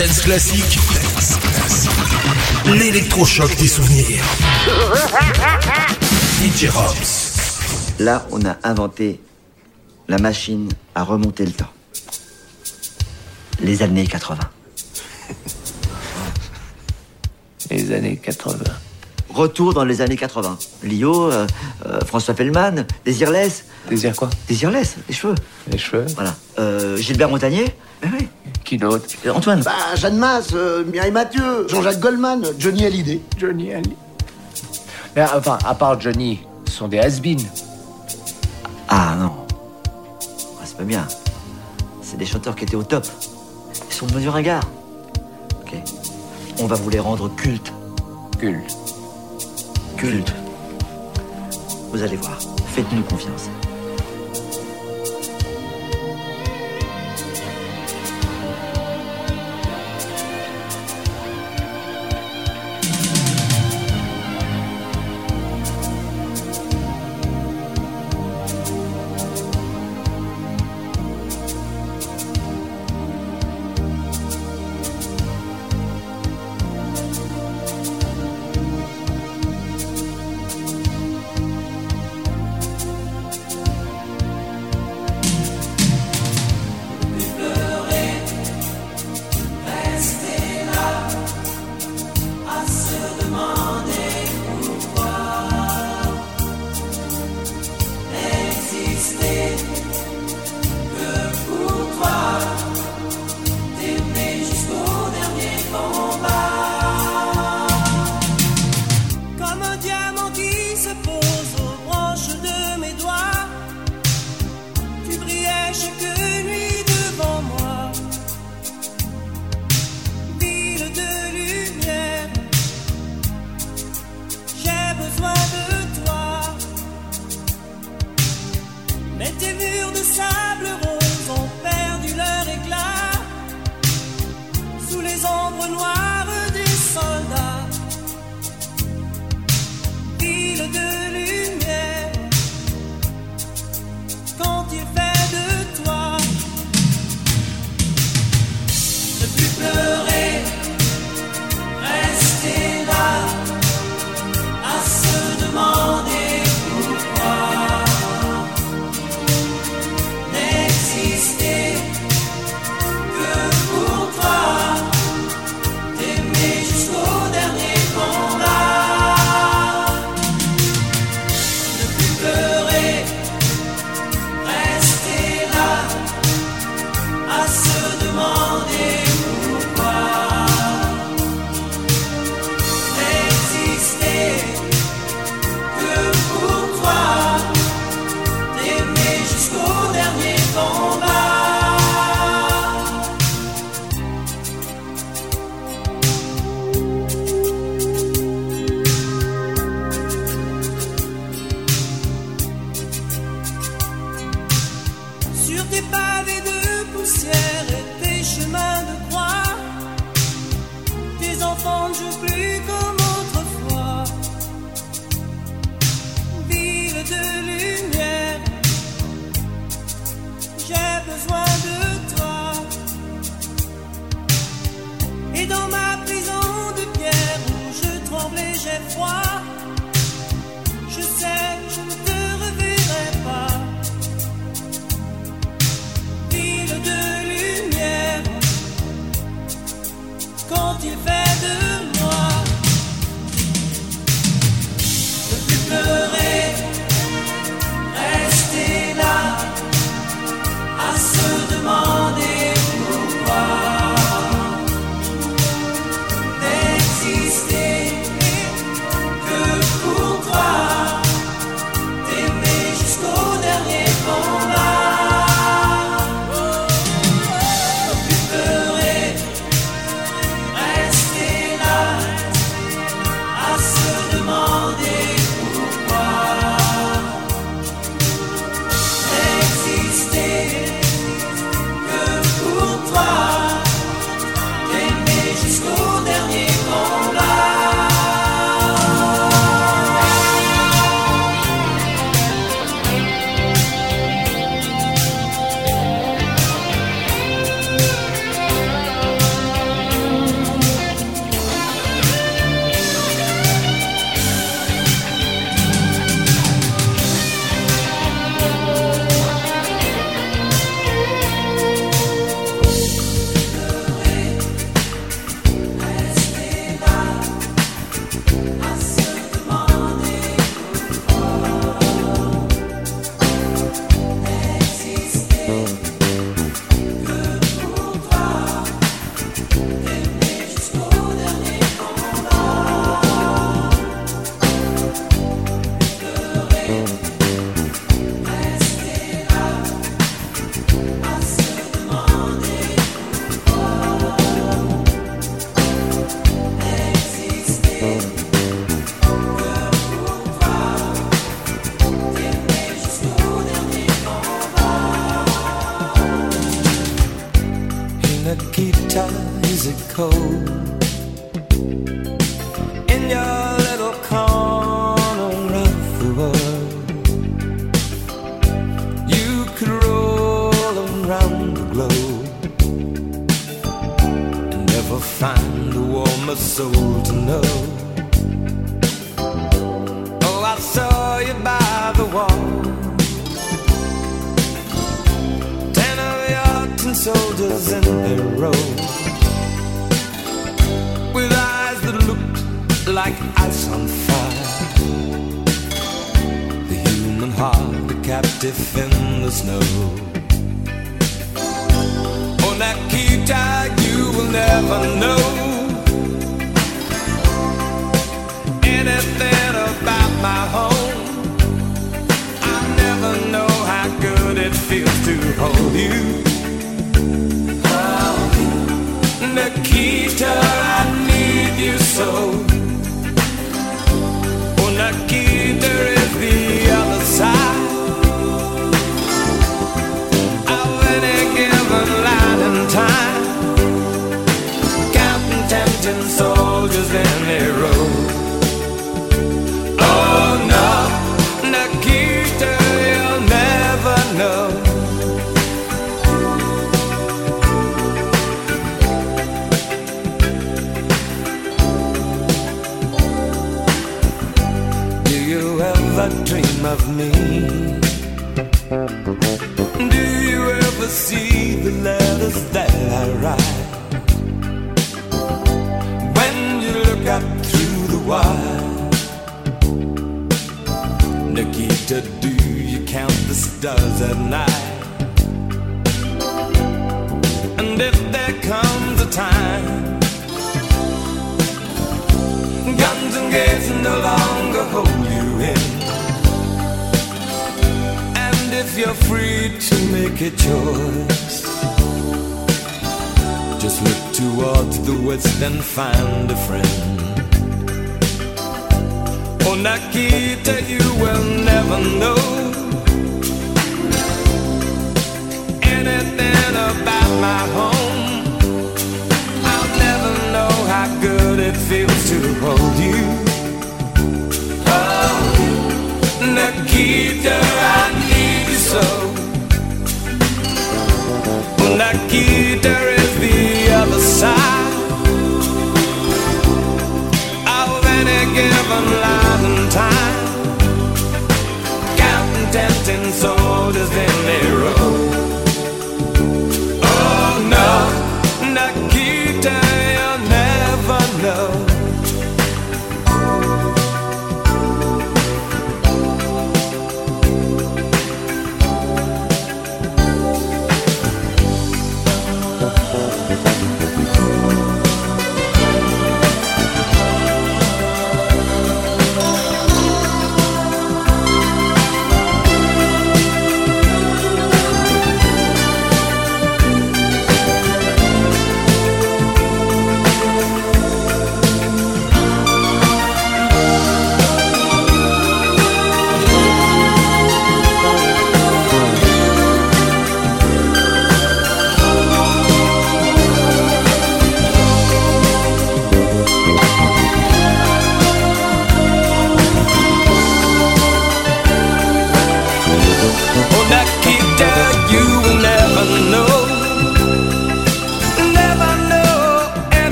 Dance classique. L'électrochoc des souvenirs. DJ Robs. Là, on a inventé la machine à remonter le temps. Les années 80. Les années 80. Retour dans les années 80. Lio, euh, euh, François Pellman, Désirless. Désir quoi? Désirless, les cheveux. Les cheveux Voilà. Euh, Gilbert Montagnier. Eh oui. Qui d'autre Euh, Antoine. Bah, Jeanne Masse, euh, Mireille Mathieu, Jean-Jacques Goldman, Johnny Hallyday. Johnny Ali. Mais, enfin, à part Johnny, ce sont des has-beens. Ah non. Ah, c'est pas bien. C'est des chanteurs qui étaient au top. Ils sont devenus ringards. Ok. On va vous les rendre cultes. Culte. Cultes. Vous allez voir. Faites-nous confiance.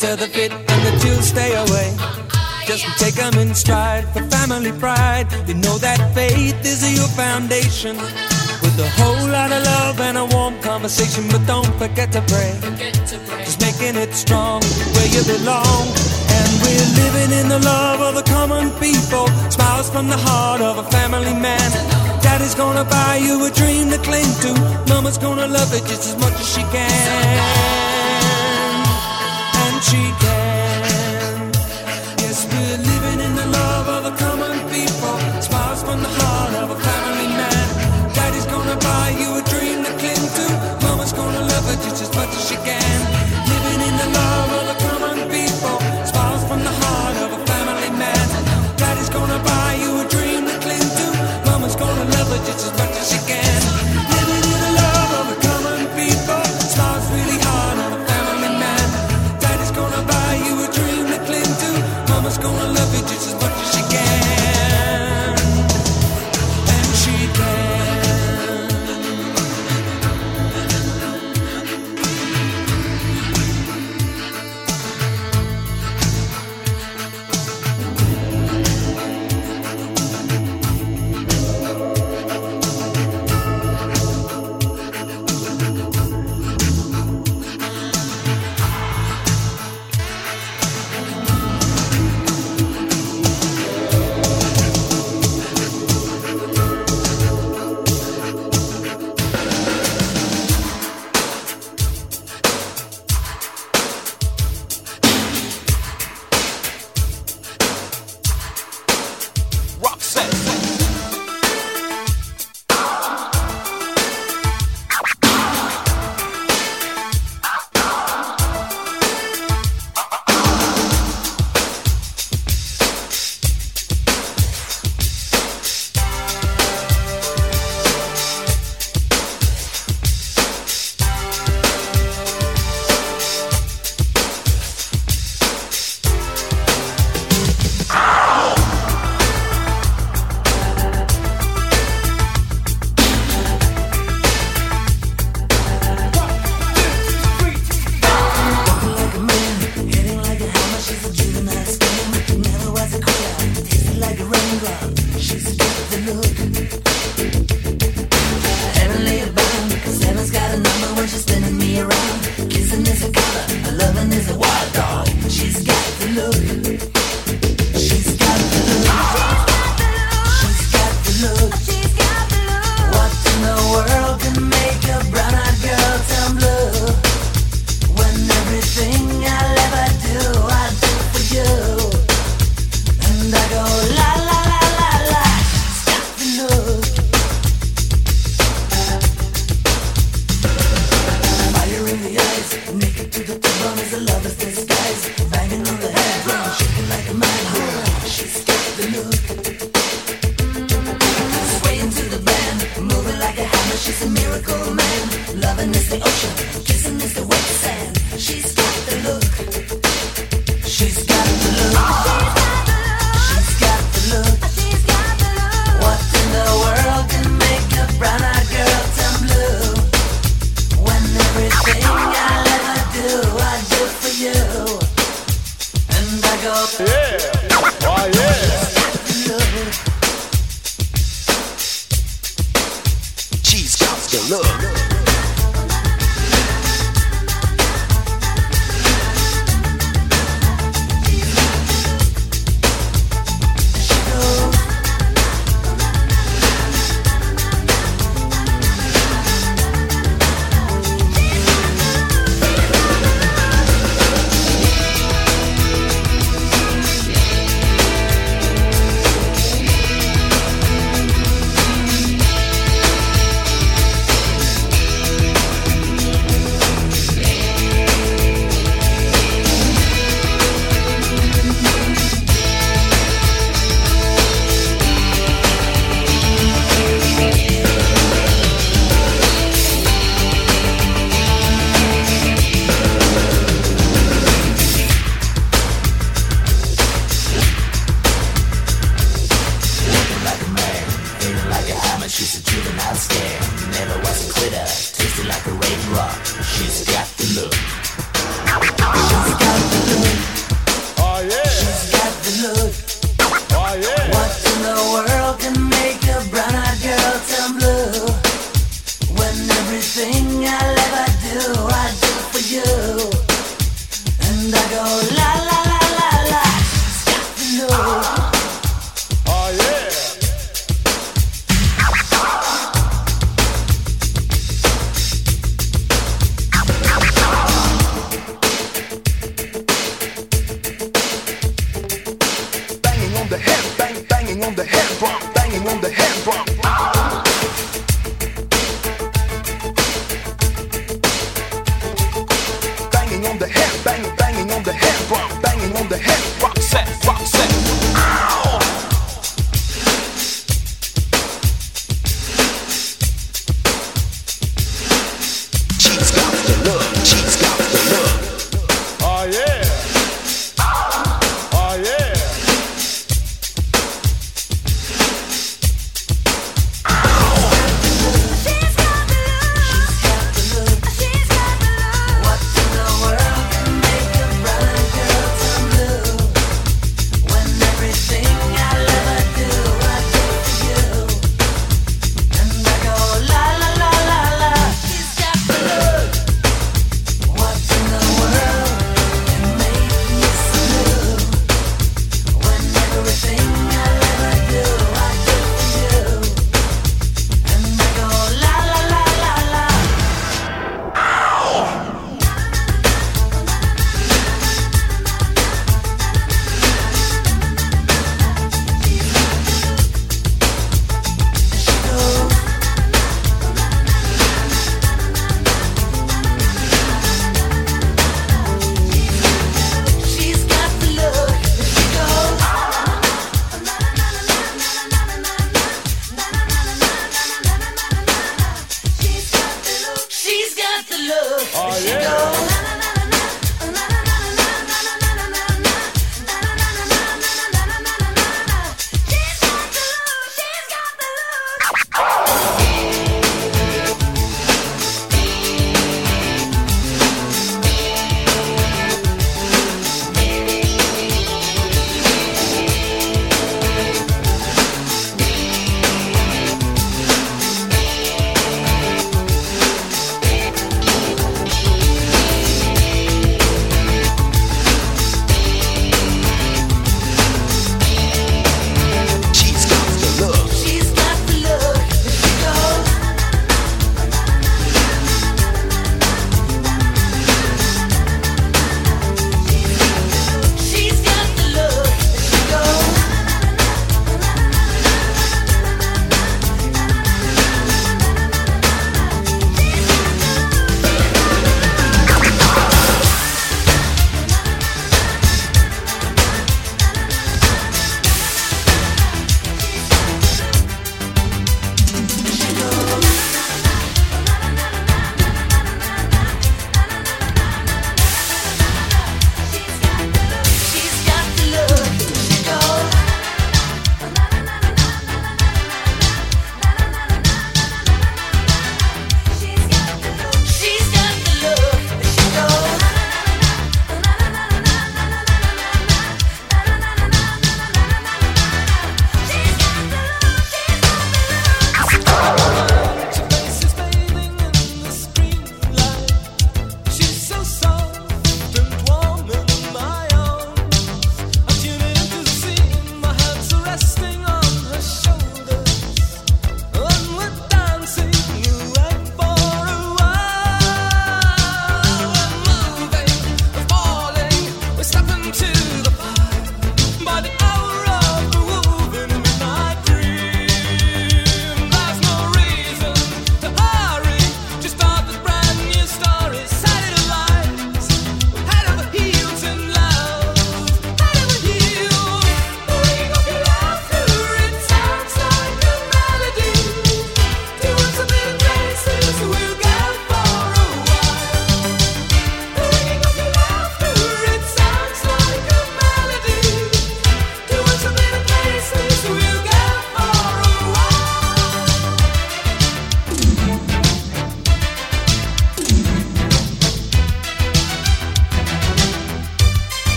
balance the fit and the two stay away. Just take them in stride for family pride. You know that faith is your foundation. With a whole lot of love and a warm conversation, but don't forget to pray. Just making it strong where you belong. And we're living in the love of the common people. Smiles from the heart of a family man. Daddy's gonna buy you a dream to cling to. Mama's gonna love it just as much as she can cheek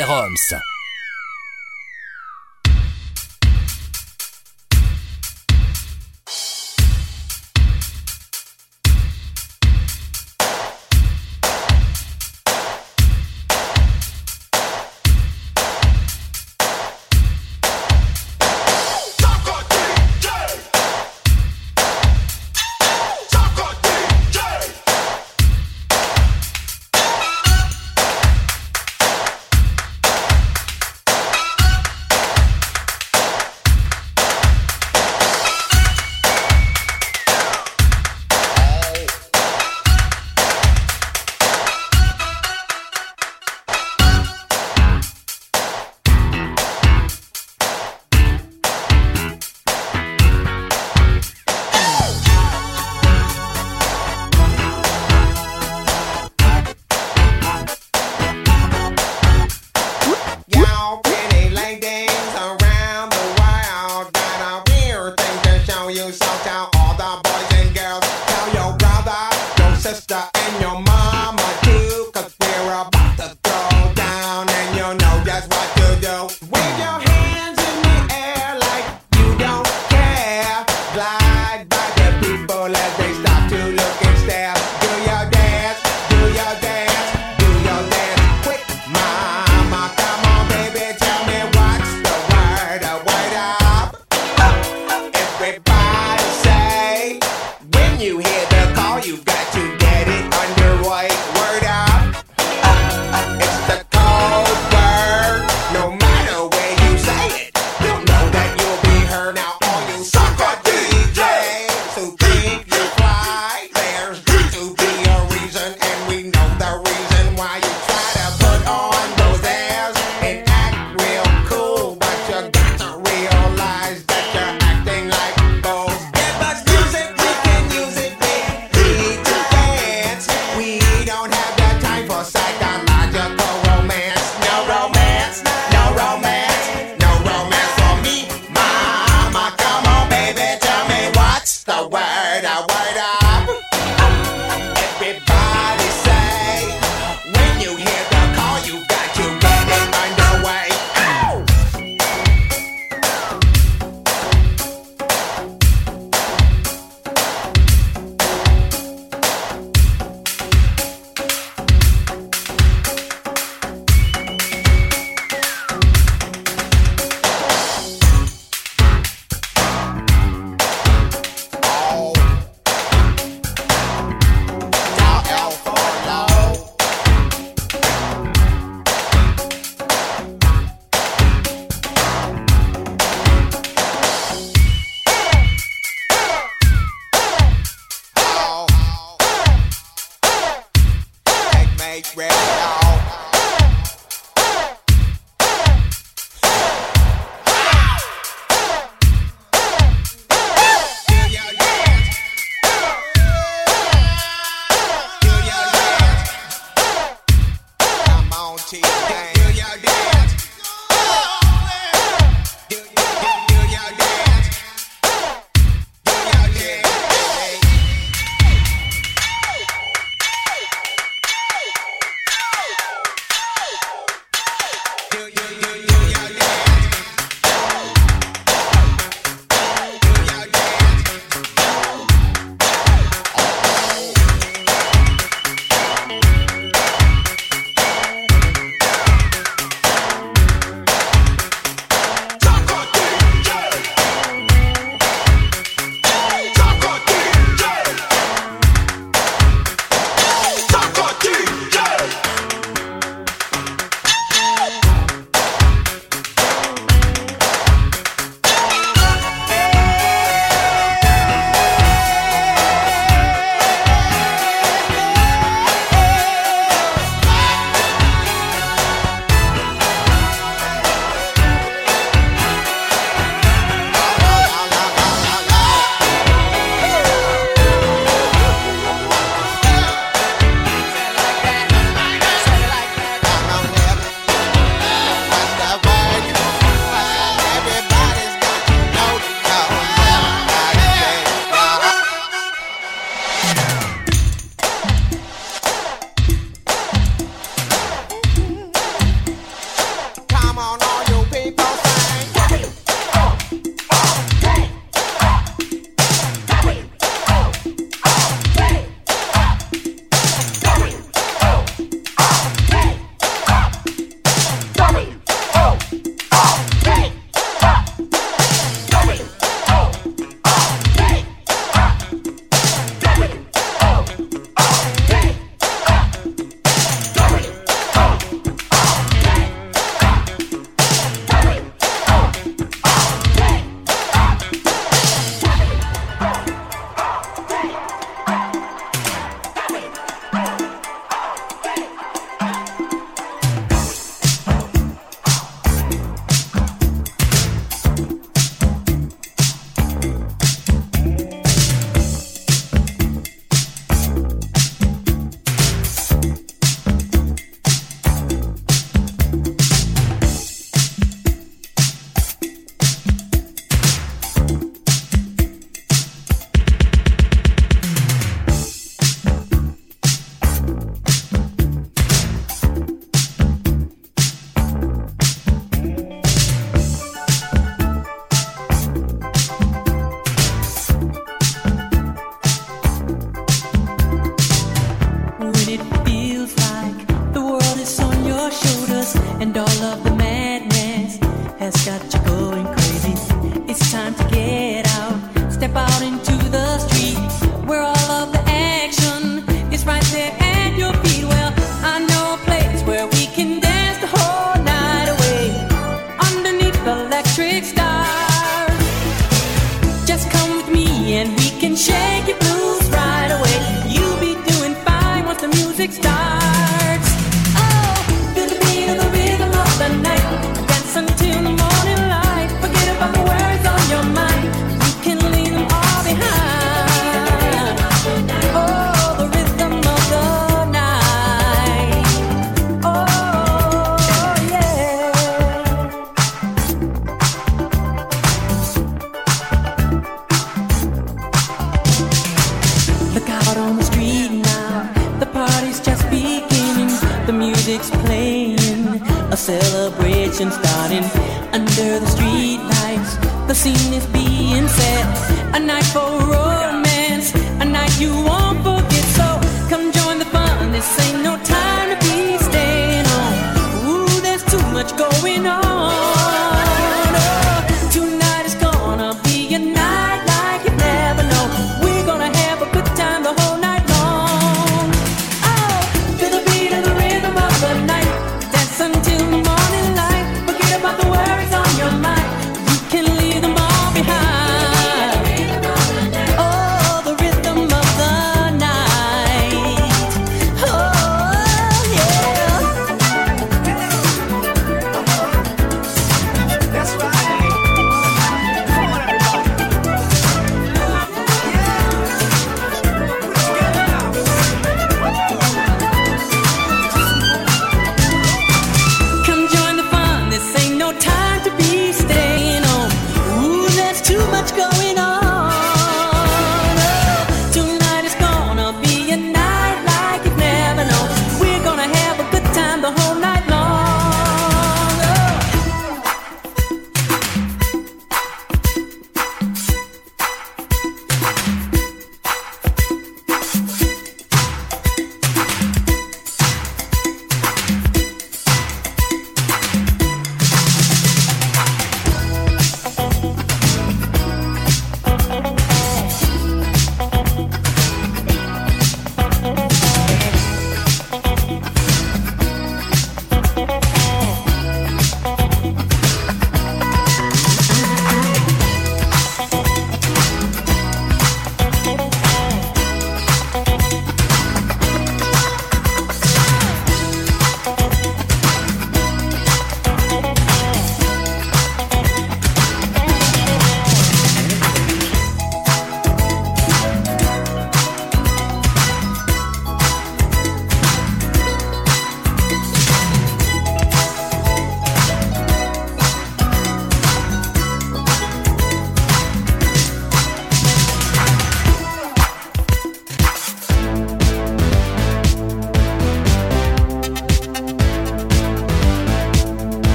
avec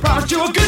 promised you a good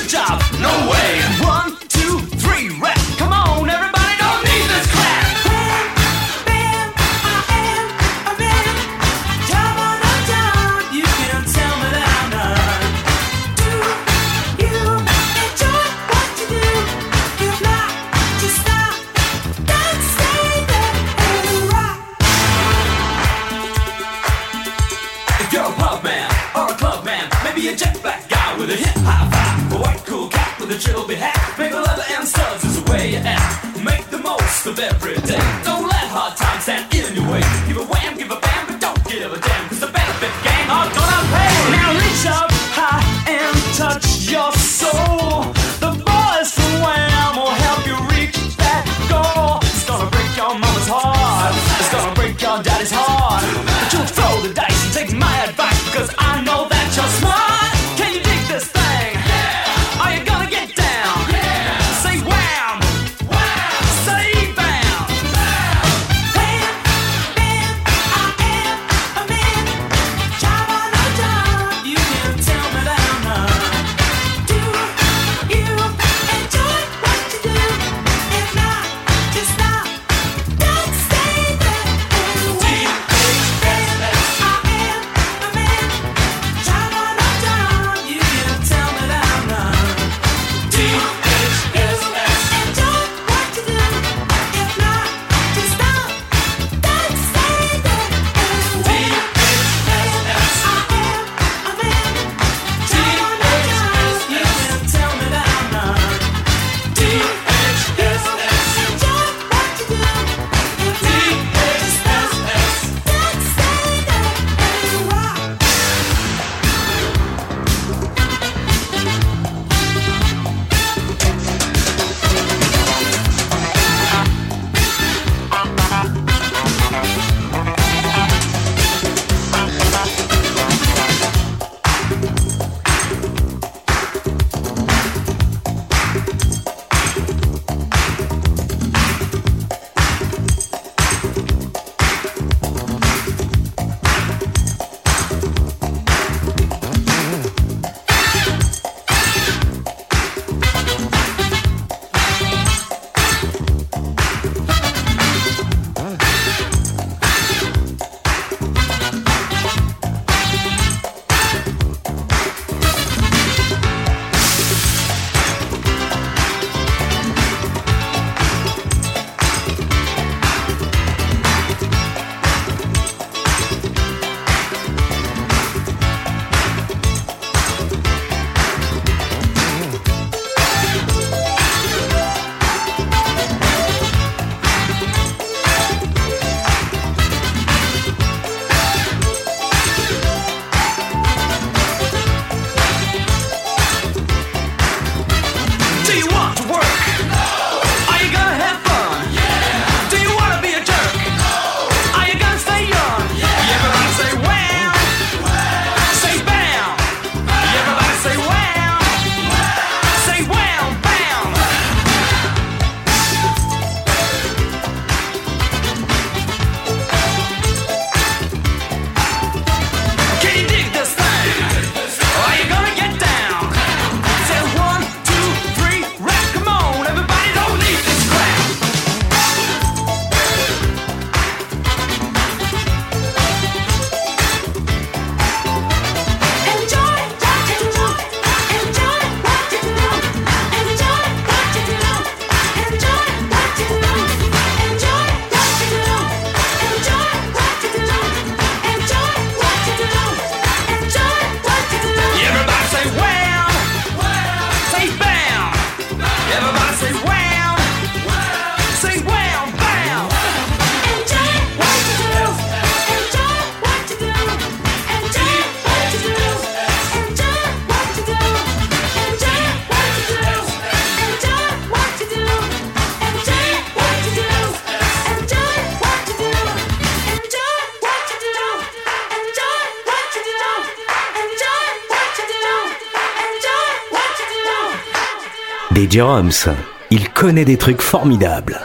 des drums. Il connaît des trucs formidables.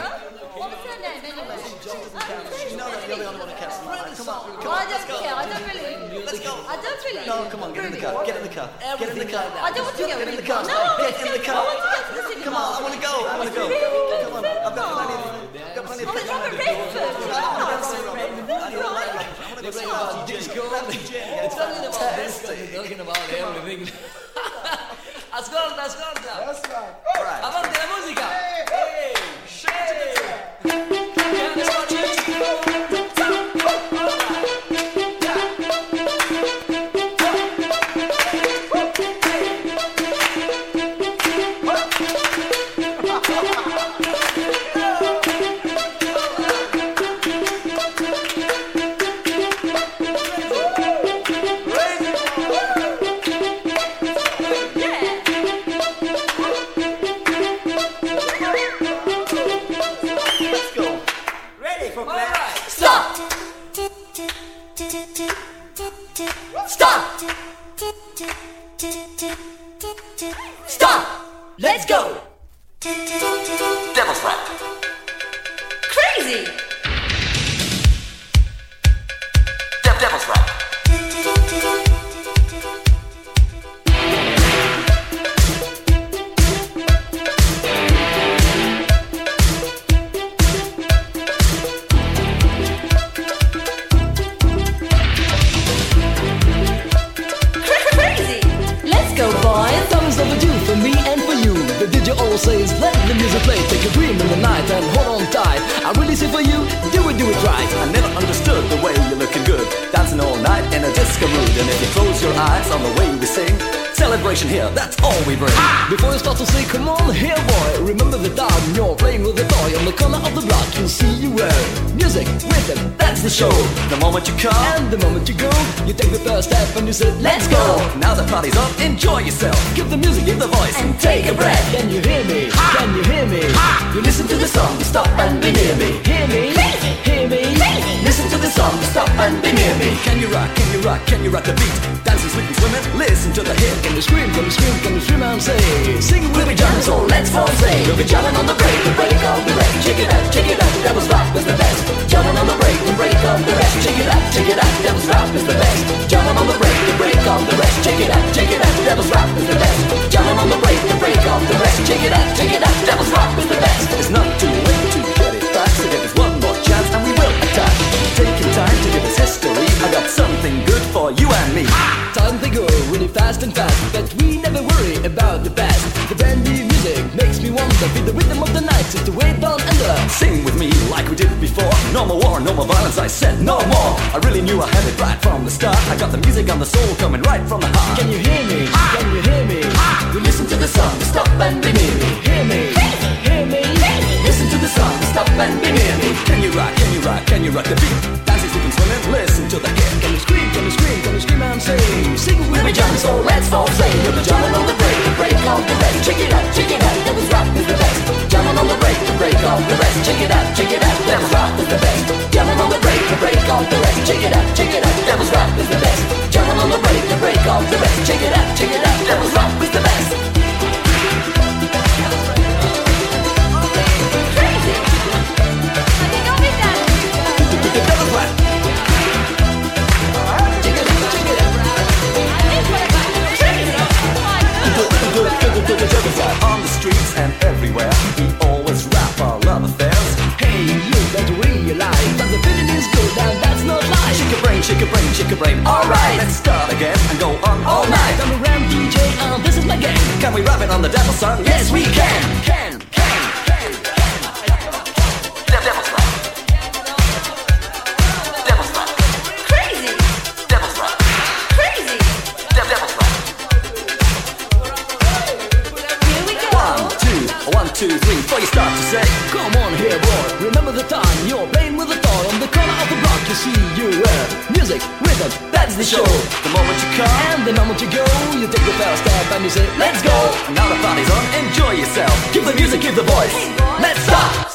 show. The moment you come, the moment you go. You take the first step and you say, let's go. Now the party's on, enjoy yourself. Give the music, give the voice. Let's stop.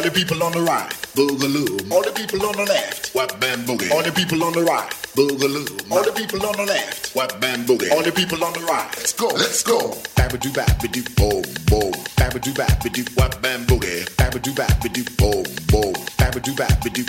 All the people on the right, boogaloo. All the people on the left, whap bam boogie. All the people on the right, boogaloo. All the people on the left, whap bam boogie. All the people on the right, let's go, let's go. Babadoo babadoo boom boom. Babadoo babadoo whap bam boogie. Babadoo babadoo boom boom. Babadoo babadoo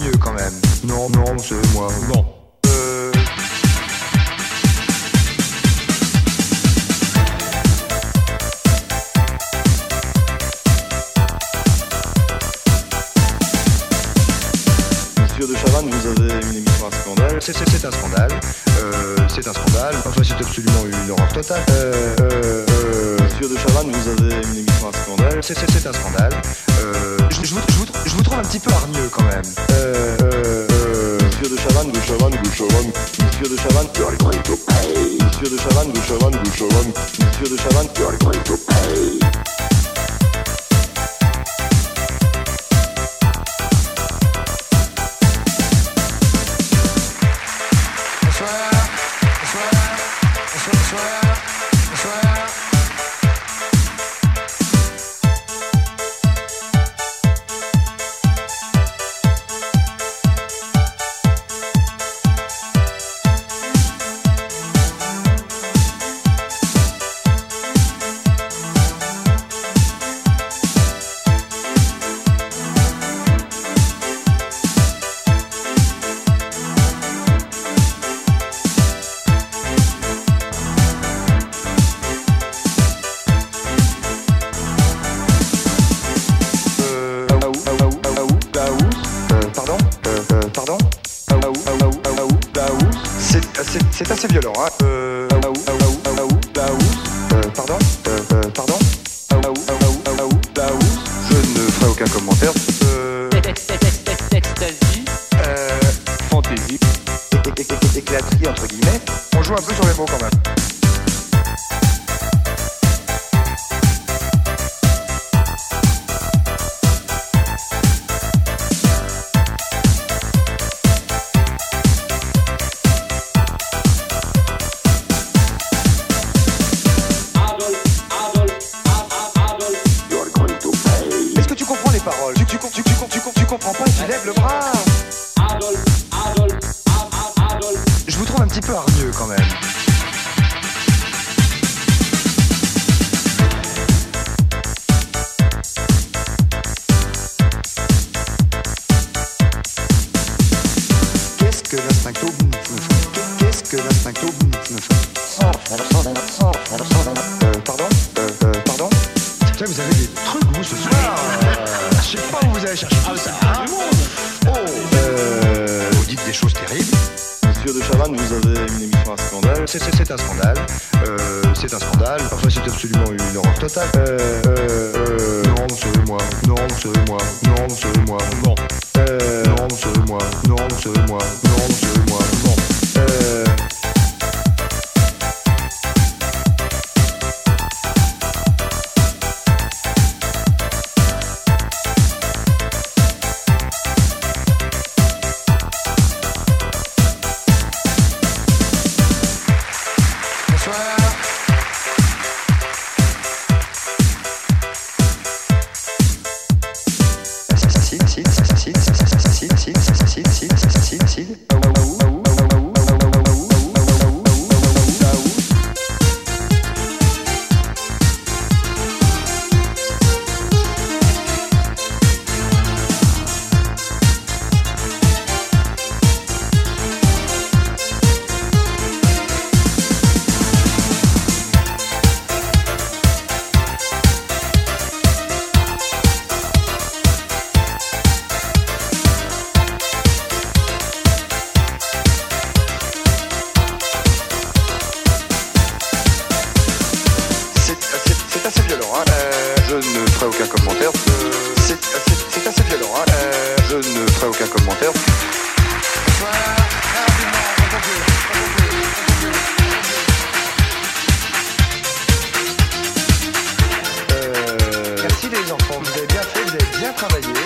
mieux quand même. Non, non, c'est... Euh, c'est assez violent. Hein. Euh, je ne ferai aucun commentaire. Euh, Merci les enfants, vous avez bien fait, vous avez bien travaillé.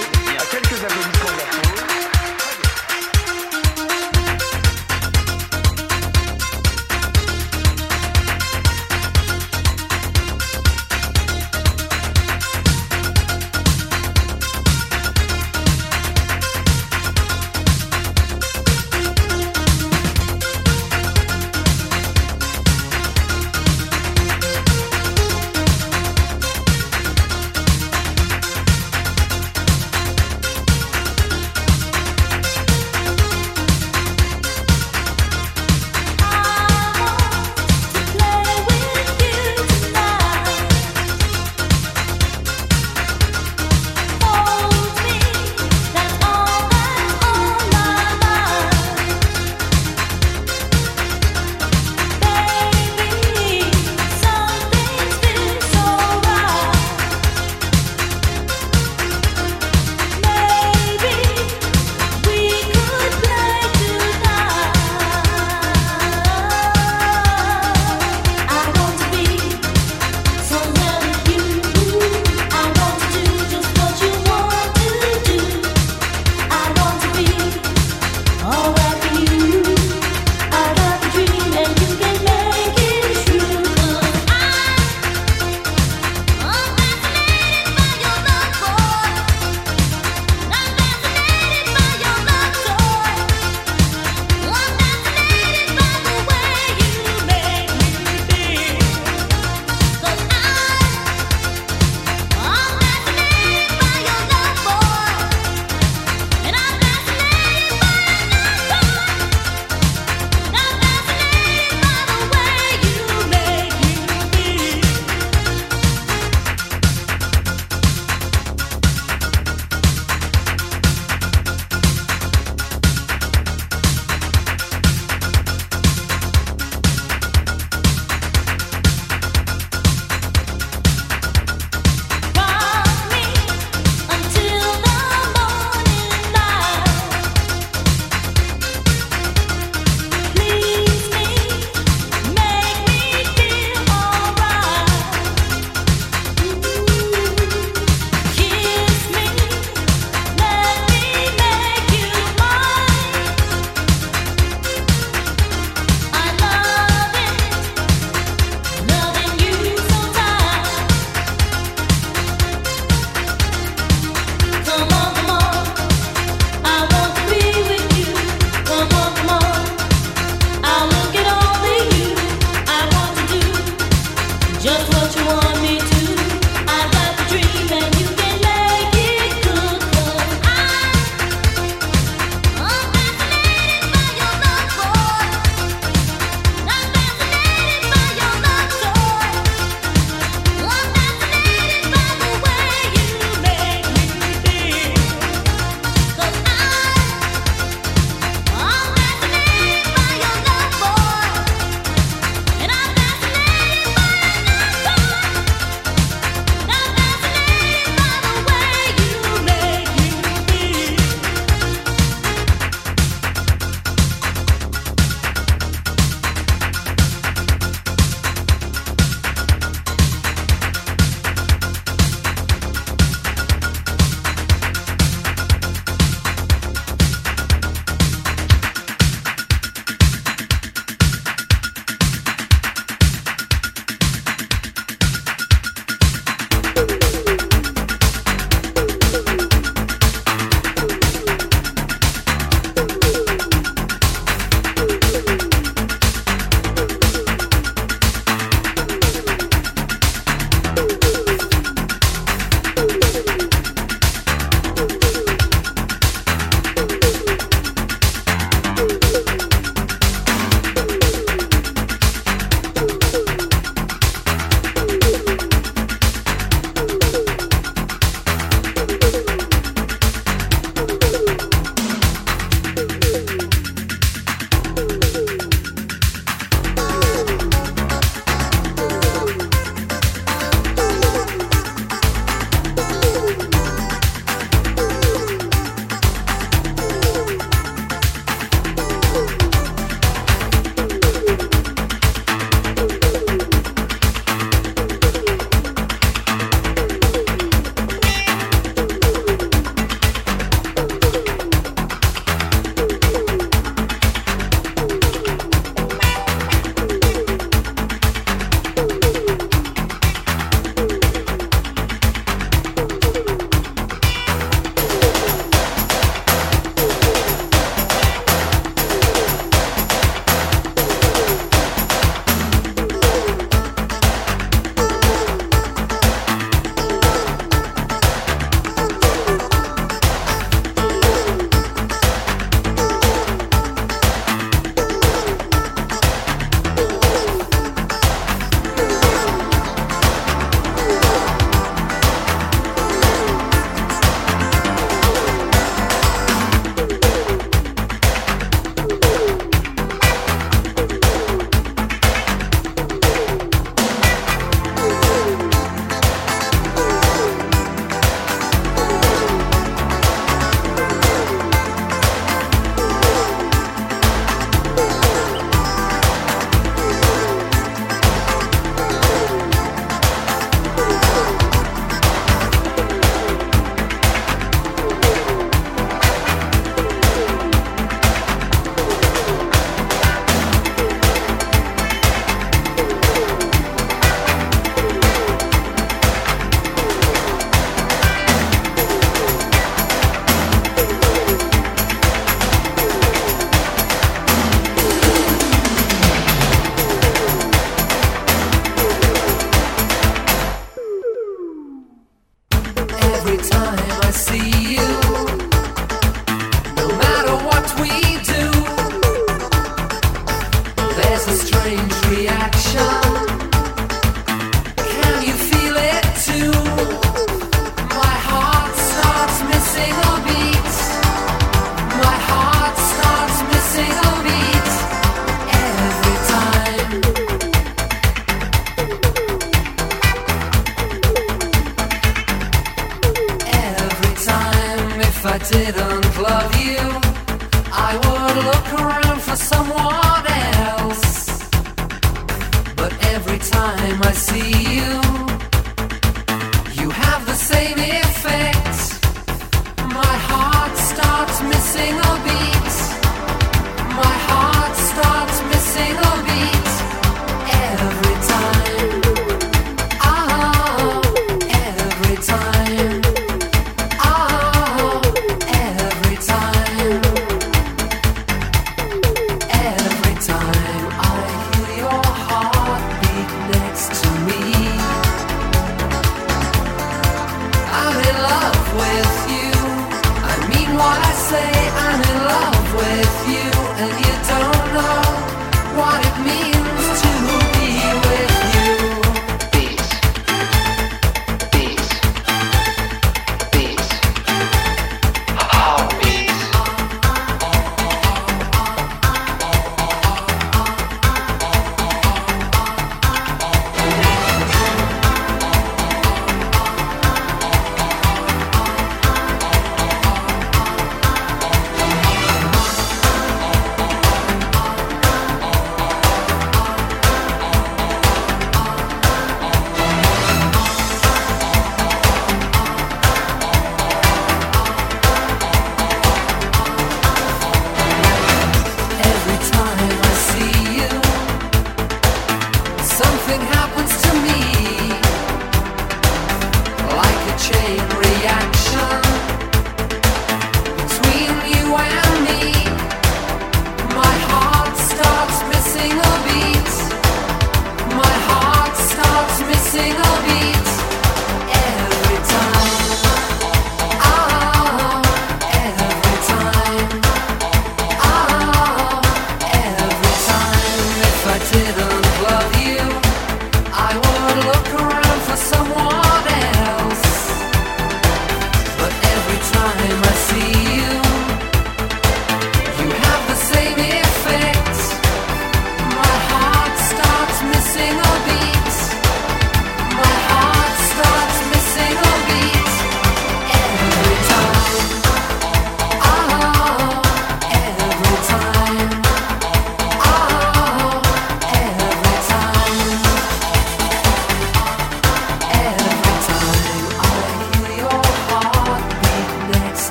and how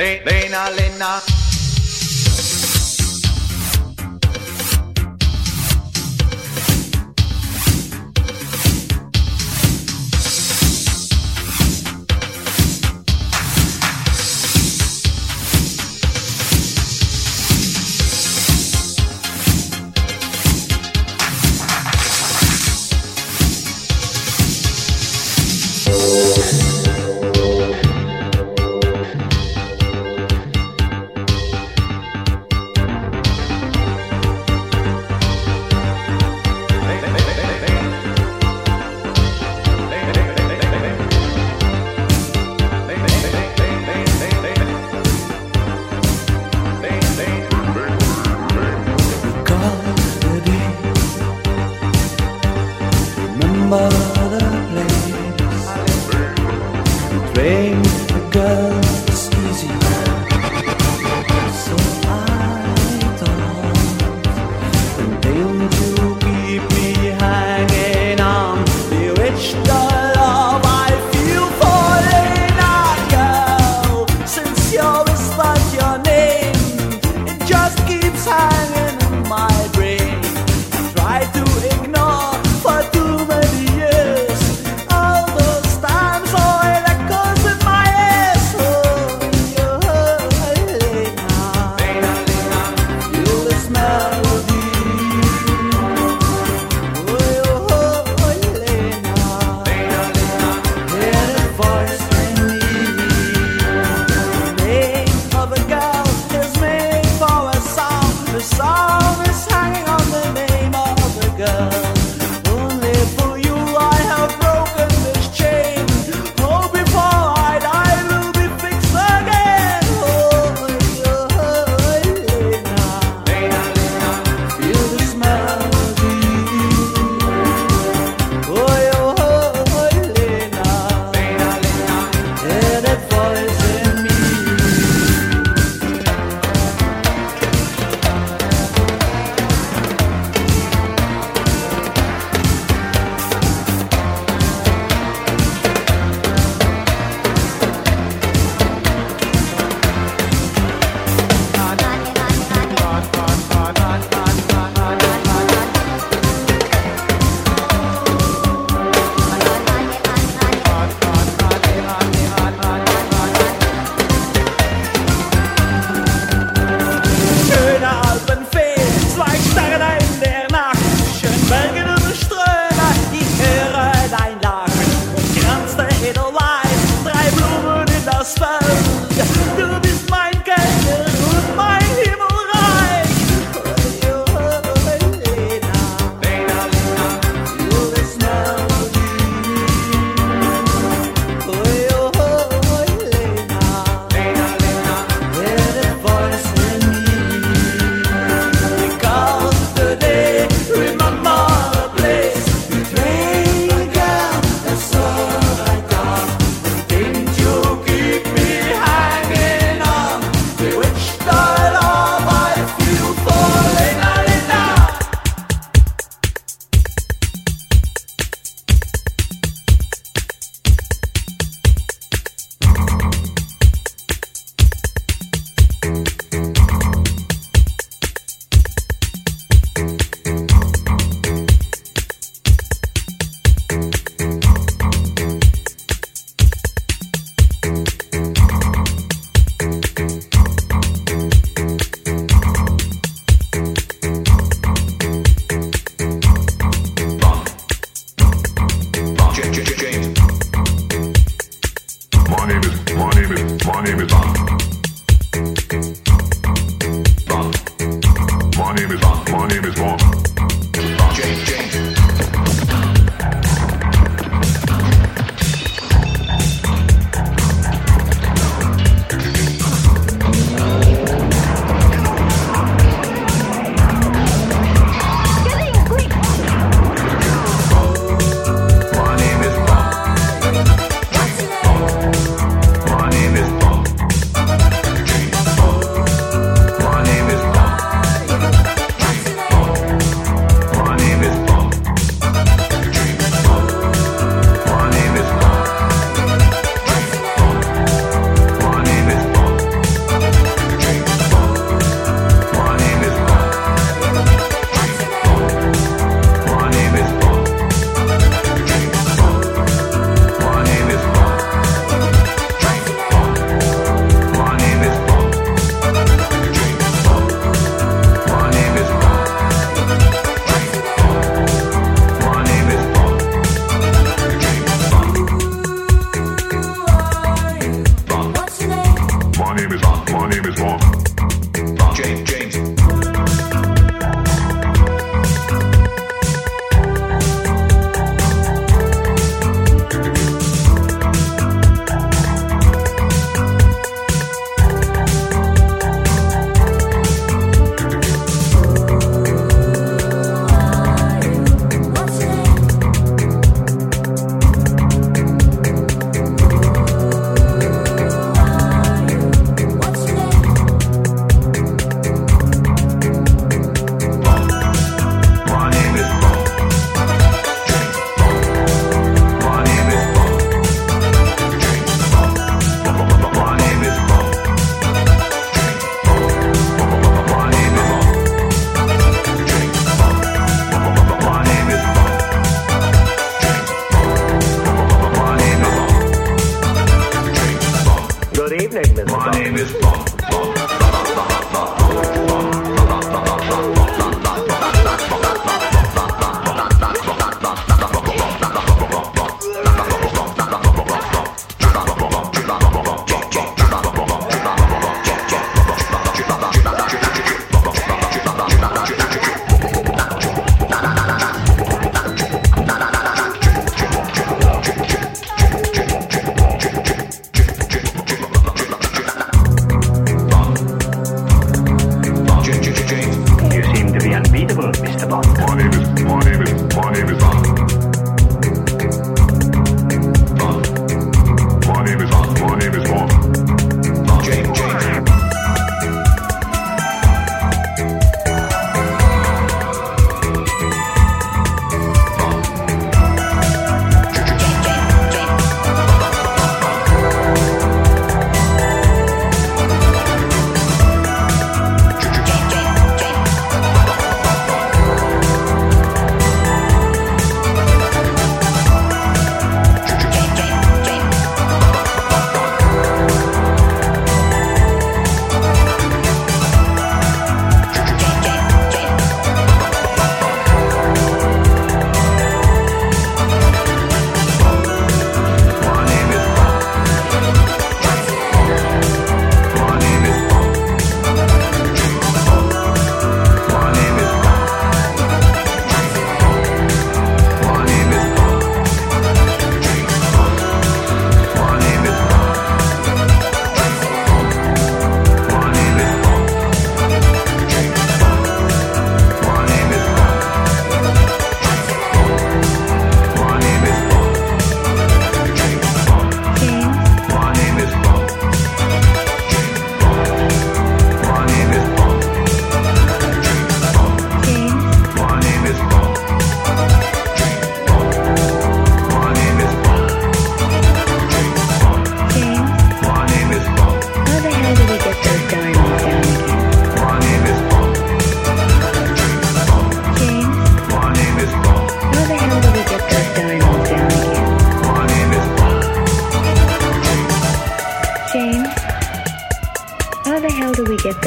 They, they not let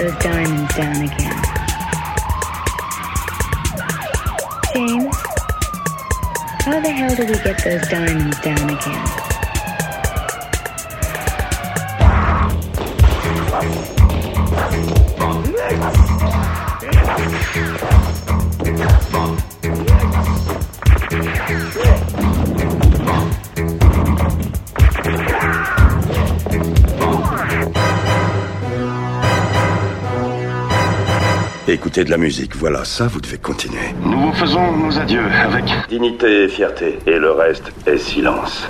those diamonds down again. James, how the hell do we get those diamonds down again? Écouter de la musique. Voilà, ça, vous devez continuer. Nous vous faisons nos adieux avec Dignité et fierté. Et le reste est silence.